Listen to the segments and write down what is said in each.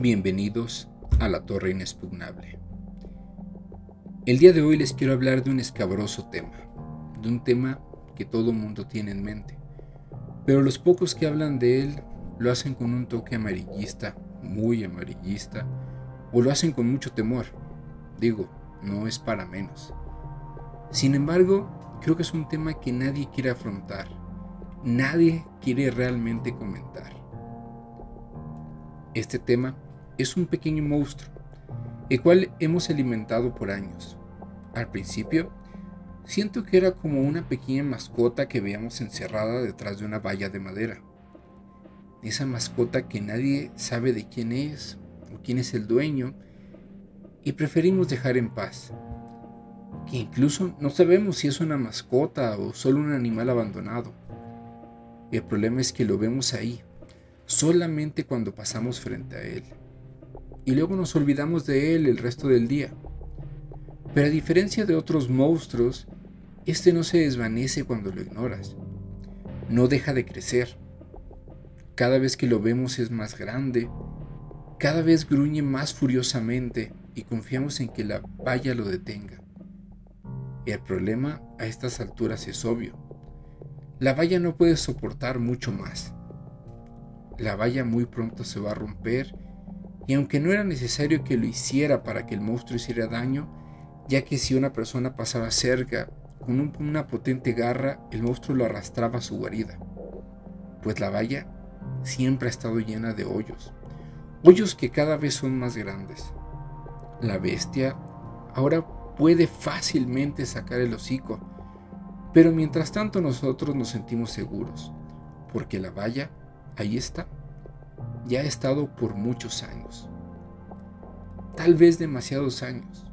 Bienvenidos a la Torre Inexpugnable. El día de hoy les quiero hablar de un escabroso tema, de un tema que todo mundo tiene en mente, pero los pocos que hablan de él lo hacen con un toque amarillista, muy amarillista, o lo hacen con mucho temor. Digo, no es para menos. Sin embargo, creo que es un tema que nadie quiere afrontar, nadie quiere realmente comentar. Este tema es un pequeño monstruo, el cual hemos alimentado por años. Al principio, siento que era como una pequeña mascota que veíamos encerrada detrás de una valla de madera. Esa mascota que nadie sabe de quién es o quién es el dueño y preferimos dejar en paz. Que incluso no sabemos si es una mascota o solo un animal abandonado. El problema es que lo vemos ahí, solamente cuando pasamos frente a él y luego nos olvidamos de él el resto del día. Pero a diferencia de otros monstruos, este no se desvanece cuando lo ignoras. No deja de crecer. Cada vez que lo vemos es más grande, cada vez gruñe más furiosamente y confiamos en que la valla lo detenga. El problema a estas alturas es obvio. La valla no puede soportar mucho más. La valla muy pronto se va a romper y aunque no era necesario que lo hiciera para que el monstruo hiciera daño, ya que si una persona pasaba cerca con una potente garra, el monstruo lo arrastraba a su guarida, pues la valla siempre ha estado llena de hoyos, hoyos que cada vez son más grandes. La bestia ahora puede fácilmente sacar el hocico, pero mientras tanto nosotros nos sentimos seguros, porque la valla ahí está ya ha estado por muchos años. Tal vez demasiados años.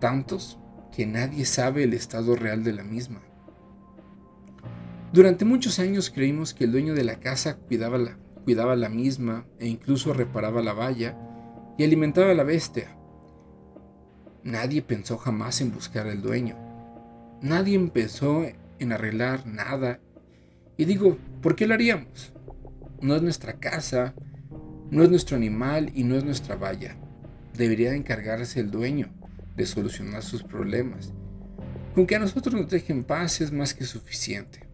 Tantos que nadie sabe el estado real de la misma. Durante muchos años creímos que el dueño de la casa cuidaba la, cuidaba la misma e incluso reparaba la valla y alimentaba a la bestia. Nadie pensó jamás en buscar al dueño. Nadie empezó en arreglar nada. Y digo, ¿por qué lo haríamos? No es nuestra casa, no es nuestro animal y no es nuestra valla. Debería encargarse el dueño de solucionar sus problemas. Con que a nosotros nos dejen paz es más que suficiente.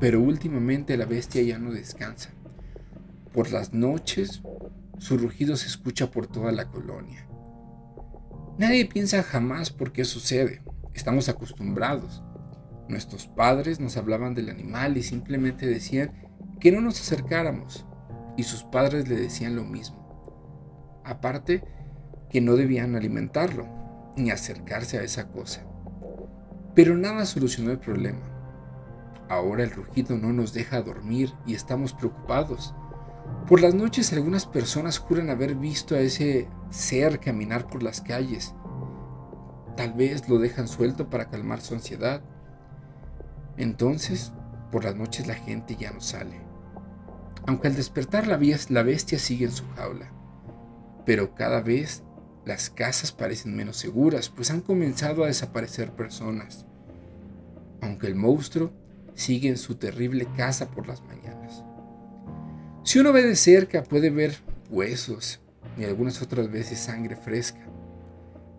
Pero últimamente la bestia ya no descansa. Por las noches, su rugido se escucha por toda la colonia. Nadie piensa jamás por qué sucede. Estamos acostumbrados. Nuestros padres nos hablaban del animal y simplemente decían que no nos acercáramos, y sus padres le decían lo mismo. Aparte, que no debían alimentarlo, ni acercarse a esa cosa. Pero nada solucionó el problema. Ahora el rugido no nos deja dormir y estamos preocupados. Por las noches algunas personas juran haber visto a ese ser caminar por las calles. Tal vez lo dejan suelto para calmar su ansiedad. Entonces, por las noches la gente ya no sale aunque al despertar la, bestia sigue en su jaula. Pero cada vez las casas parecen menos seguras, pues han comenzado a desaparecer personas, aunque el monstruo sigue en su terrible casa por las mañanas. Si uno ve de cerca puede ver huesos y algunas otras veces sangre fresca.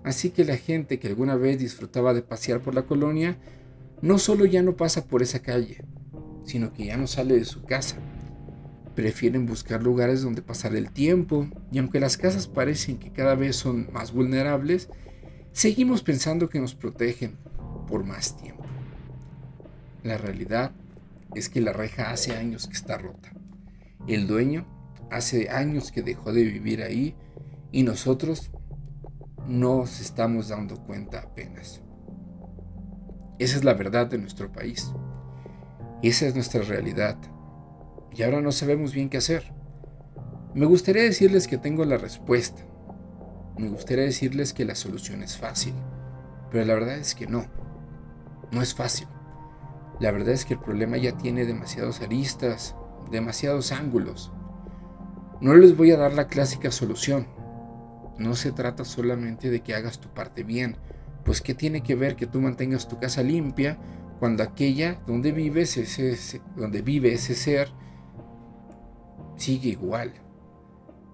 Así que la gente que alguna vez disfrutaba de pasear por la colonia no solo ya no pasa por esa calle, sino que ya no sale de su casa prefieren buscar lugares donde pasar el tiempo y aunque las casas parecen que cada vez son más vulnerables, seguimos pensando que nos protegen por más tiempo. La realidad es que la reja hace años que está rota. El dueño hace años que dejó de vivir ahí y nosotros nos estamos dando cuenta apenas. Esa es la verdad de nuestro país. Esa es nuestra realidad y ahora no sabemos bien qué hacer. Me gustaría decirles que tengo la respuesta. Me gustaría decirles que la solución es fácil, pero la verdad es que no. No es fácil. La verdad es que el problema ya tiene demasiados aristas, demasiados ángulos. No les voy a dar la clásica solución. No se trata solamente de que hagas tu parte bien, pues ¿qué tiene que ver que tú mantengas tu casa limpia cuando aquella donde vives ese, donde vive ese ser sigue igual.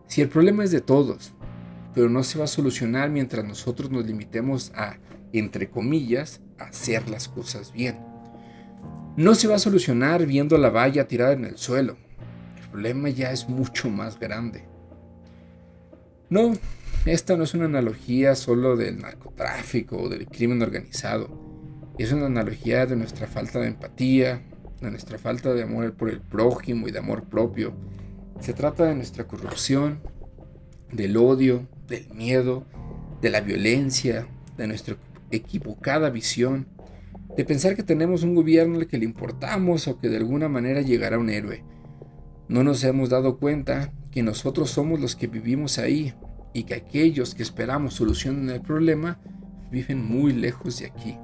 Si el problema es de todos, pero no se va a solucionar mientras nosotros nos limitemos a, entre comillas, hacer las cosas bien. No se va a solucionar viendo la valla tirada en el suelo. El problema ya es mucho más grande. No, esta no es una analogía solo del narcotráfico o del crimen organizado. Es una analogía de nuestra falta de empatía, de nuestra falta de amor por el prójimo y de amor propio. Se trata de nuestra corrupción, del odio, del miedo, de la violencia, de nuestra equivocada visión, de pensar que tenemos un gobierno al que le importamos o que de alguna manera llegará un héroe. No nos hemos dado cuenta que nosotros somos los que vivimos ahí y que aquellos que esperamos solucionen el problema viven muy lejos de aquí.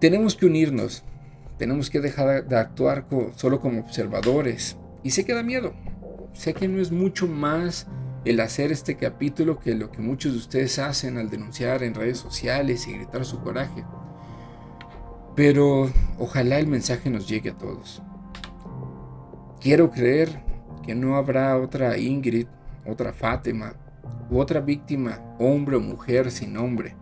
Tenemos que unirnos, tenemos que dejar de actuar solo como observadores. Y sé que da miedo, sé que no es mucho más el hacer este capítulo que lo que muchos de ustedes hacen al denunciar en redes sociales y gritar su coraje. Pero ojalá el mensaje nos llegue a todos. Quiero creer que no habrá otra Ingrid, otra Fátima u otra víctima, hombre o mujer sin nombre.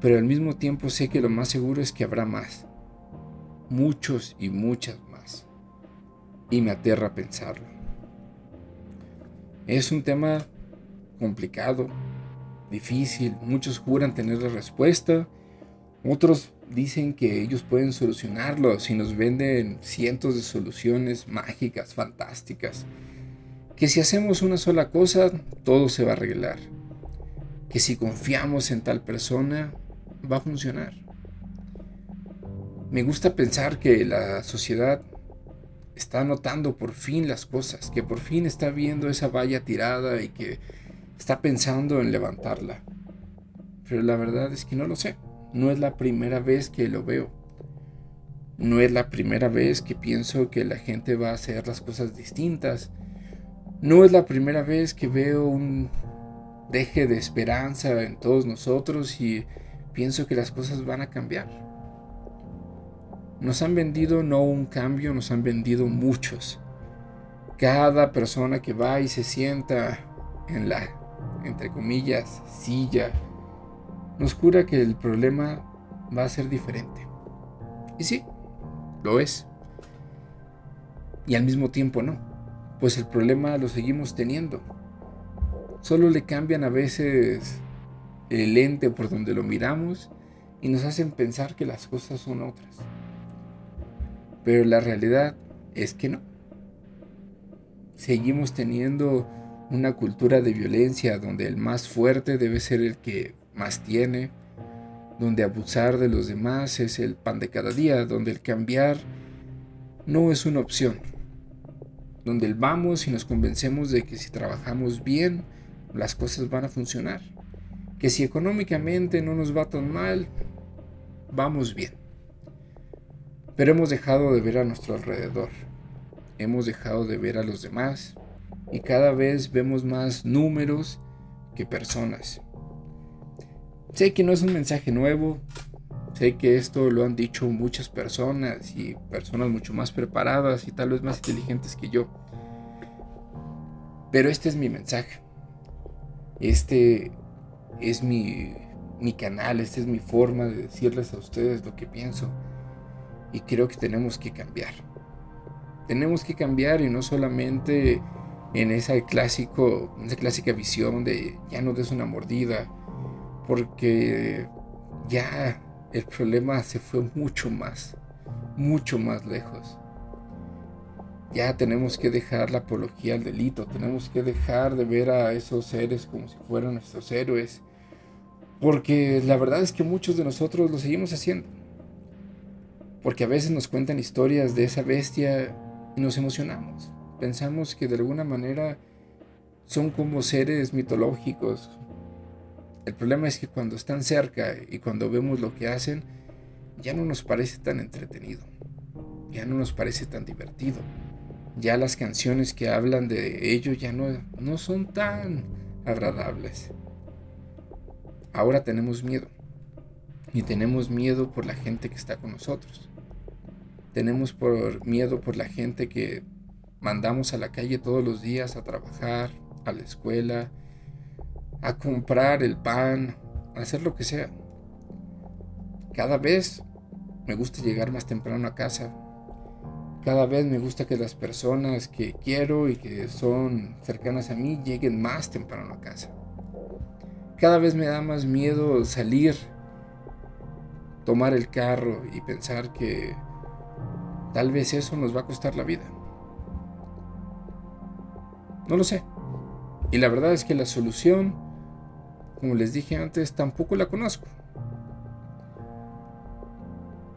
Pero al mismo tiempo sé que lo más seguro es que habrá más. Muchos y muchas. Y me aterra pensarlo. Es un tema complicado, difícil. Muchos juran tener la respuesta. Otros dicen que ellos pueden solucionarlo si nos venden cientos de soluciones mágicas, fantásticas. Que si hacemos una sola cosa, todo se va a arreglar. Que si confiamos en tal persona, va a funcionar. Me gusta pensar que la sociedad está notando por fin las cosas, que por fin está viendo esa valla tirada y que está pensando en levantarla. Pero la verdad es que no lo sé. No es la primera vez que lo veo. No es la primera vez que pienso que la gente va a hacer las cosas distintas. No es la primera vez que veo un deje de esperanza en todos nosotros y pienso que las cosas van a cambiar. Nos han vendido no un cambio, nos han vendido muchos. Cada persona que va y se sienta en la, entre comillas, silla, nos jura que el problema va a ser diferente. Y sí, lo es. Y al mismo tiempo no, pues el problema lo seguimos teniendo. Solo le cambian a veces el lente por donde lo miramos y nos hacen pensar que las cosas son otras. Pero la realidad es que no. Seguimos teniendo una cultura de violencia donde el más fuerte debe ser el que más tiene, donde abusar de los demás es el pan de cada día, donde el cambiar no es una opción, donde el vamos y nos convencemos de que si trabajamos bien, las cosas van a funcionar, que si económicamente no nos va tan mal, vamos bien. Pero hemos dejado de ver a nuestro alrededor, hemos dejado de ver a los demás y cada vez vemos más números que personas. Sé que no es un mensaje nuevo, sé que esto lo han dicho muchas personas y personas mucho más preparadas y tal vez más inteligentes que yo. Pero este es mi mensaje. Este es mi, mi canal, esta es mi forma de decirles a ustedes lo que pienso. Y creo que tenemos que cambiar. Tenemos que cambiar y no solamente en esa, clásico, esa clásica visión de ya no des una mordida, porque ya el problema se fue mucho más, mucho más lejos. Ya tenemos que dejar la apología al delito, tenemos que dejar de ver a esos seres como si fueran nuestros héroes, porque la verdad es que muchos de nosotros lo seguimos haciendo porque a veces nos cuentan historias de esa bestia y nos emocionamos. Pensamos que de alguna manera son como seres mitológicos. El problema es que cuando están cerca y cuando vemos lo que hacen, ya no nos parece tan entretenido, ya no nos parece tan divertido. Ya las canciones que hablan de ello ya no, no son tan agradables. Ahora tenemos miedo. Y tenemos miedo por la gente que está con nosotros. Tenemos por miedo por la gente que mandamos a la calle todos los días a trabajar, a la escuela, a comprar el pan, a hacer lo que sea. Cada vez me gusta llegar más temprano a casa. Cada vez me gusta que las personas que quiero y que son cercanas a mí lleguen más temprano a casa. Cada vez me da más miedo salir, tomar el carro y pensar que tal vez eso nos va a costar la vida. No lo sé. Y la verdad es que la solución, como les dije antes, tampoco la conozco.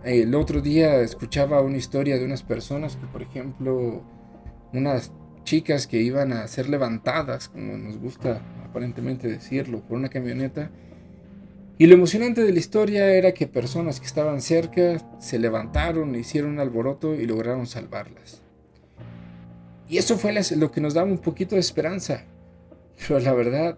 El otro día escuchaba una historia de unas personas que, por ejemplo, unas chicas que iban a ser levantadas, como nos gusta aparentemente decirlo, por una camioneta. Y lo emocionante de la historia era que personas que estaban cerca se levantaron, hicieron un alboroto y lograron salvarlas. Y eso fue lo que nos daba un poquito de esperanza. Pero la verdad,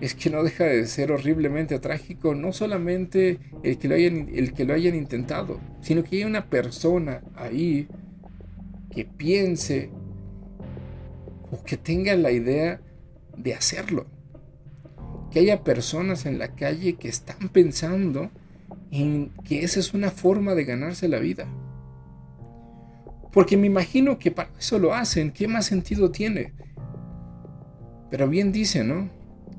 es que no deja de ser horriblemente trágico no solamente el que lo hayan, el que lo hayan intentado, sino que hay una persona ahí que piense o que tenga la idea de hacerlo. Que haya personas en la calle que están pensando en que esa es una forma de ganarse la vida. Porque me imagino que para eso lo hacen, ¿qué más sentido tiene? Pero bien dice, ¿no?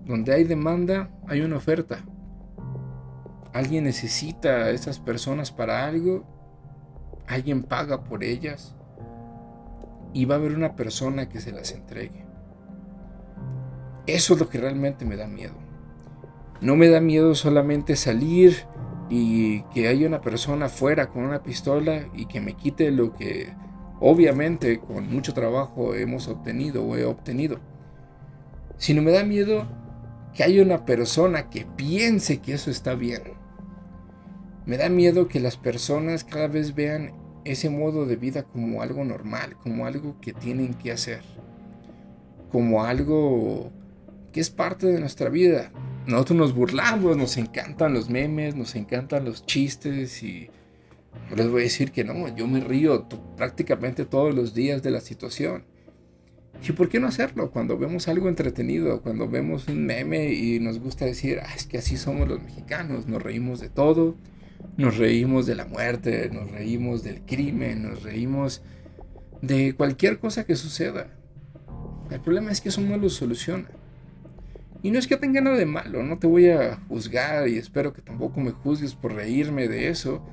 Donde hay demanda, hay una oferta. Alguien necesita a esas personas para algo, alguien paga por ellas y va a haber una persona que se las entregue. Eso es lo que realmente me da miedo. No me da miedo solamente salir y que haya una persona afuera con una pistola y que me quite lo que obviamente con mucho trabajo hemos obtenido o he obtenido. Sino me da miedo que haya una persona que piense que eso está bien. Me da miedo que las personas cada vez vean ese modo de vida como algo normal, como algo que tienen que hacer, como algo que es parte de nuestra vida. Nosotros nos burlamos, nos encantan los memes, nos encantan los chistes y les voy a decir que no, yo me río prácticamente todos los días de la situación. ¿Y por qué no hacerlo cuando vemos algo entretenido, cuando vemos un meme y nos gusta decir, ah, es que así somos los mexicanos, nos reímos de todo, nos reímos de la muerte, nos reímos del crimen, nos reímos de cualquier cosa que suceda. El problema es que eso no lo soluciona. Y no es que tenga nada de malo, no te voy a juzgar y espero que tampoco me juzgues por reírme de eso,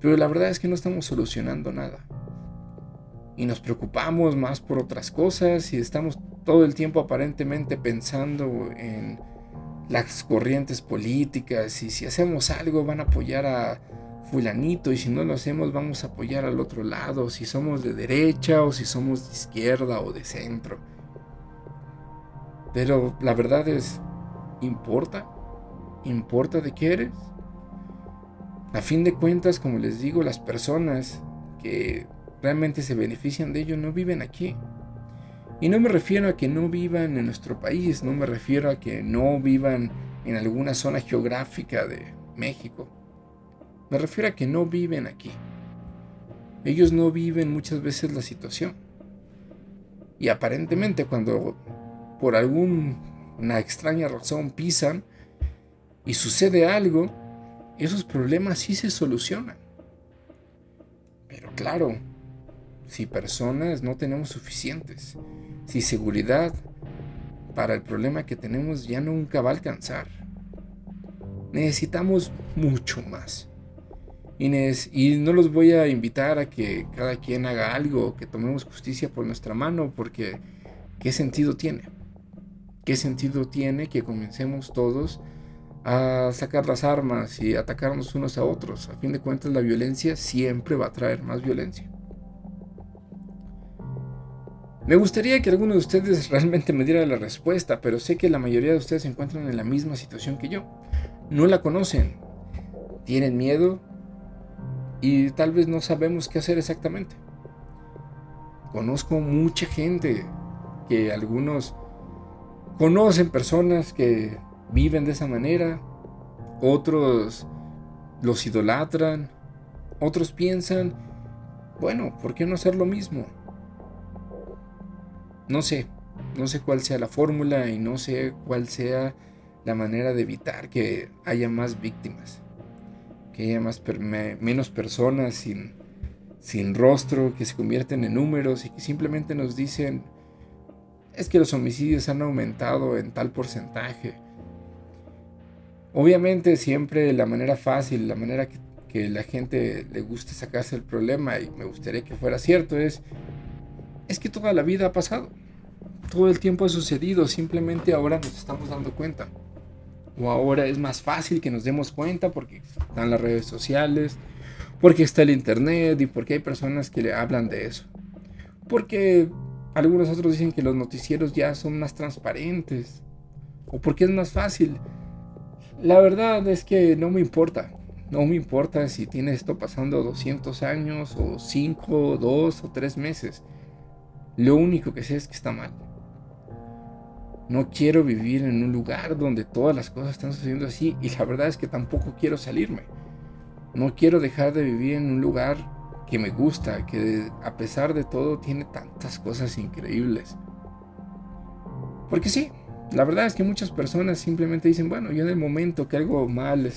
pero la verdad es que no estamos solucionando nada y nos preocupamos más por otras cosas y estamos todo el tiempo aparentemente pensando en las corrientes políticas y si hacemos algo van a apoyar a fulanito y si no lo hacemos vamos a apoyar al otro lado, si somos de derecha o si somos de izquierda o de centro. Pero la verdad es, ¿importa? ¿Importa de qué eres? A fin de cuentas, como les digo, las personas que realmente se benefician de ello no viven aquí. Y no me refiero a que no vivan en nuestro país, no me refiero a que no vivan en alguna zona geográfica de México. Me refiero a que no viven aquí. Ellos no viven muchas veces la situación. Y aparentemente cuando por alguna extraña razón pisan y sucede algo, esos problemas sí se solucionan. Pero claro, si personas no tenemos suficientes, si seguridad para el problema que tenemos ya nunca va a alcanzar. Necesitamos mucho más. Y, y, no los voy a invitar a que cada quien haga algo, que tomemos justicia por nuestra mano, porque ¿qué sentido tiene? ¿Qué sentido tiene que comencemos todos a sacar las armas y atacarnos unos a otros? A fin de cuentas, la violencia siempre va a traer más violencia. Me gustaría que alguno de ustedes realmente me diera la respuesta, pero sé que la mayoría de ustedes se encuentran en la misma situación que yo. No la conocen, tienen miedo y tal vez no sabemos qué hacer exactamente. Conozco mucha gente que algunos conocen personas que viven de esa manera, otros los idolatran, otros piensan, bueno, ¿por qué no hacer lo mismo? no sé, no sé cuál sea la fórmula y no sé cuál sea la manera de evitar que haya más víctimas, que haya más menos personas sin, sin rostro, que se convierten en números y que simplemente nos dicen, es que los homicidios han aumentado en tal porcentaje. Obviamente siempre la manera fácil, la manera que, la gente le gusta sacarse el problema y me gustaría que fuera cierto es, es que toda la vida ha pasado todo el tiempo ha sucedido, simplemente ahora nos estamos dando cuenta. O ahora es más fácil que nos demos cuenta porque están las redes sociales, porque está el internet y porque hay personas que le hablan de eso. Porque algunos otros dicen que los noticieros ya son más transparentes. O porque es más fácil. La verdad es que no me importa. No me importa si tiene esto pasando 200 años o 5, 2 o 3 meses. Lo único que sé es que está mal. No quiero vivir en un lugar donde todas las cosas están sucediendo así y la verdad es que tampoco quiero salirme. No quiero dejar de vivir en un lugar que me gusta, que a pesar de todo tiene tantas cosas increíbles. Porque sí, la verdad es que muchas personas simplemente dicen, bueno, yo en el momento que algo mal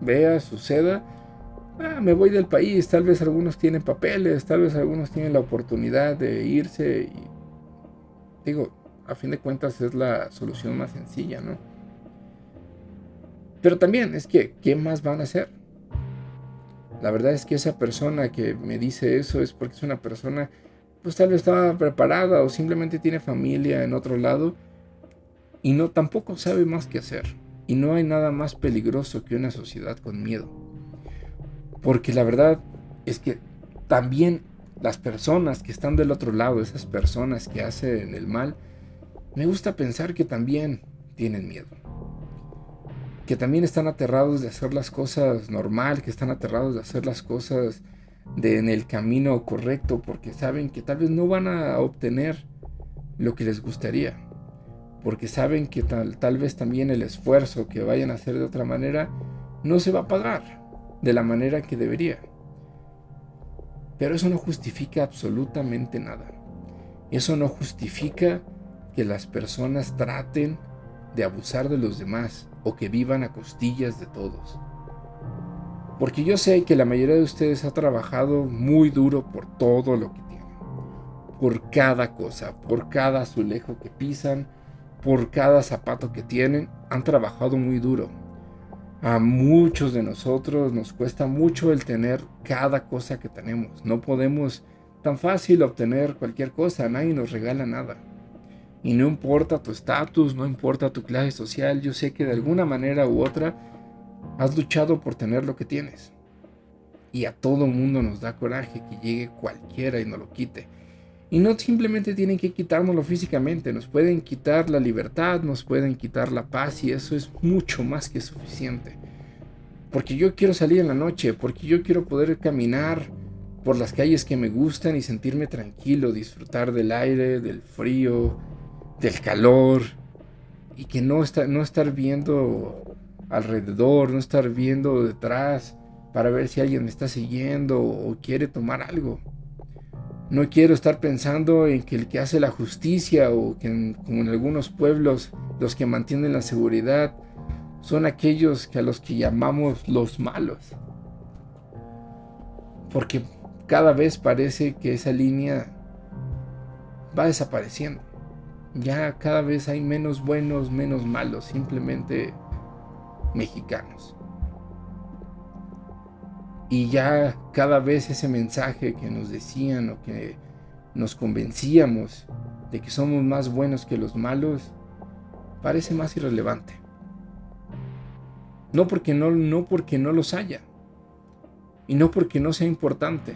vea, suceda, ah, me voy del país, tal vez algunos tienen papeles, tal vez algunos tienen la oportunidad de irse digo, a fin de cuentas es la solución más sencilla, ¿no? Pero también es que, ¿qué más van a hacer? La verdad es que esa persona que me dice eso es porque es una persona, pues tal vez estaba preparada o simplemente tiene familia en otro lado y no tampoco sabe más qué hacer. Y no hay nada más peligroso que una sociedad con miedo. Porque la verdad es que también las personas que están del otro lado, esas personas que hacen el mal, me gusta pensar que también tienen miedo. Que también están aterrados de hacer las cosas normal, que están aterrados de hacer las cosas de, en el camino correcto, porque saben que tal vez no van a obtener lo que les gustaría. Porque saben que tal, tal vez también el esfuerzo que vayan a hacer de otra manera no se va a pagar de la manera que debería. Pero eso no justifica absolutamente nada. Eso no justifica que las personas traten de abusar de los demás o que vivan a costillas de todos. Porque yo sé que la mayoría de ustedes ha trabajado muy duro por todo lo que tienen. Por cada cosa, por cada azulejo que pisan, por cada zapato que tienen, han trabajado muy duro. A muchos de nosotros nos cuesta mucho el tener cada cosa que tenemos. No podemos tan fácil obtener cualquier cosa, nadie nos regala nada. Y no importa tu estatus, no importa tu clase social, yo sé que de alguna manera u otra has luchado por tener lo que tienes. Y a todo mundo nos da coraje que llegue cualquiera y nos lo quite. Y no simplemente tienen que quitárnoslo físicamente, nos pueden quitar la libertad, nos pueden quitar la paz y eso es mucho más que suficiente. Porque yo quiero salir en la noche, porque yo quiero poder caminar por las calles que me gustan y sentirme tranquilo, disfrutar del aire, del frío, del calor y que no, no estar viendo alrededor, no estar viendo detrás para ver si alguien me está siguiendo o quiere tomar algo. No quiero estar pensando en que el que hace la justicia o que como en algunos pueblos los que mantienen la seguridad son aquellos que a los que llamamos los malos. Porque cada vez parece que esa línea va desapareciendo ya cada vez hay menos buenos, menos malos, simplemente mexicanos. Y ya cada vez ese mensaje que nos decían o que nos convencíamos de que somos más buenos que los malos, parece más irrelevante. No porque no, no porque no los haya. Y no porque no sea importante,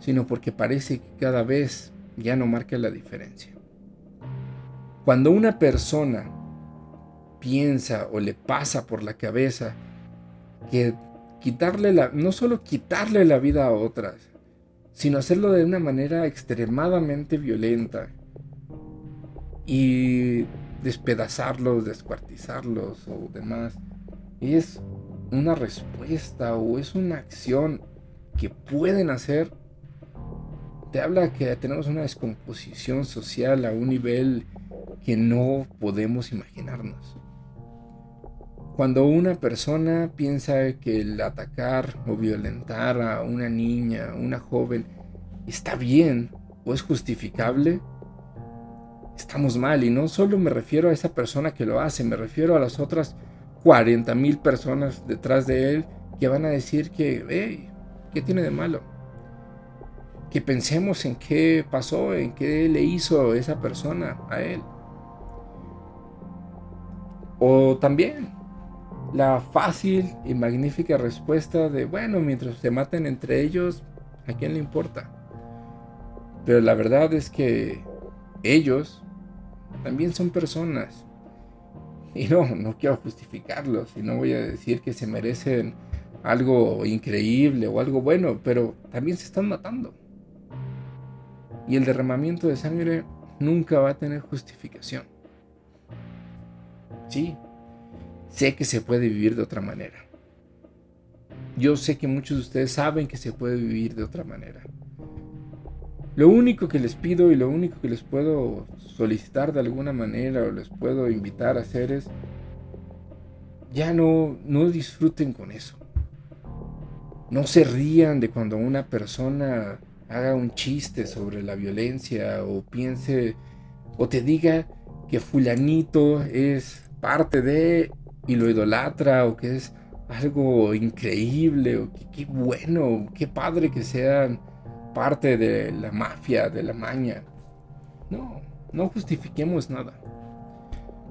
sino porque parece que cada vez ya no marca la diferencia. Cuando una persona piensa o le pasa por la cabeza que quitarle la, no solo quitarle la vida a otras, sino hacerlo de una manera extremadamente violenta y despedazarlos, descuartizarlos o demás, es una respuesta o es una acción que pueden hacer te habla que tenemos una descomposición social a un nivel que no podemos imaginarnos. Cuando una persona piensa que el atacar o violentar a una niña, una joven, está bien o es justificable, estamos mal. Y no solo me refiero a esa persona que lo hace, me refiero a las otras 40 mil personas detrás de él que van a decir que, hey, ¿qué tiene de malo? Que pensemos en qué pasó, en qué le hizo esa persona a él. O también la fácil y magnífica respuesta de, bueno, mientras se maten entre ellos, ¿a quién le importa? Pero la verdad es que ellos también son personas. Y no, no quiero justificarlos y no voy a decir que se merecen algo increíble o algo bueno, pero también se están matando. Y el derramamiento de sangre nunca va a tener justificación. Sí, sé que se puede vivir de otra manera. Yo sé que muchos de ustedes saben que se puede vivir de otra manera. Lo único que les pido y lo único que les puedo solicitar de alguna manera o les puedo invitar a hacer es ya no no disfruten con eso. No se rían de cuando una persona haga un chiste sobre la violencia o piense o te diga que fulanito es parte de y lo idolatra o que es algo increíble o que qué bueno, qué padre que sean parte de la mafia, de la maña. No, no justifiquemos nada.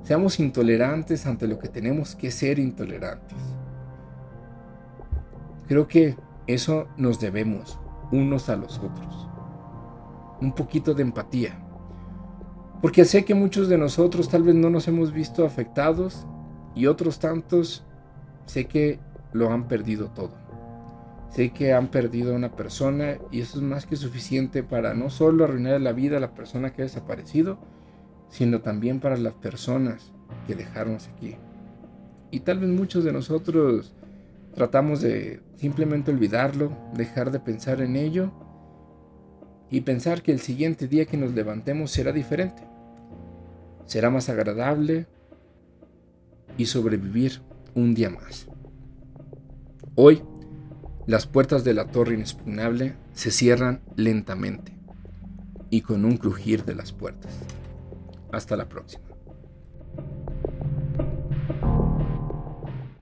Seamos intolerantes ante lo que tenemos que ser intolerantes. Creo que eso nos debemos unos a los otros. Un poquito de empatía. Porque sé que muchos de nosotros tal vez no nos hemos visto afectados y otros tantos sé que lo han perdido todo. Sé que han perdido a una persona y eso es más que suficiente para no solo arruinar la vida a la persona que ha desaparecido, sino también para las personas que dejaron aquí. Y tal vez muchos de nosotros tratamos de simplemente olvidarlo, dejar de pensar en ello y pensar que el siguiente día que nos levantemos será diferente. Será más agradable, y sobrevivir un día más. Hoy, las puertas de la torre inexpugnable se cierran lentamente y con un crujir de las puertas. Hasta la próxima.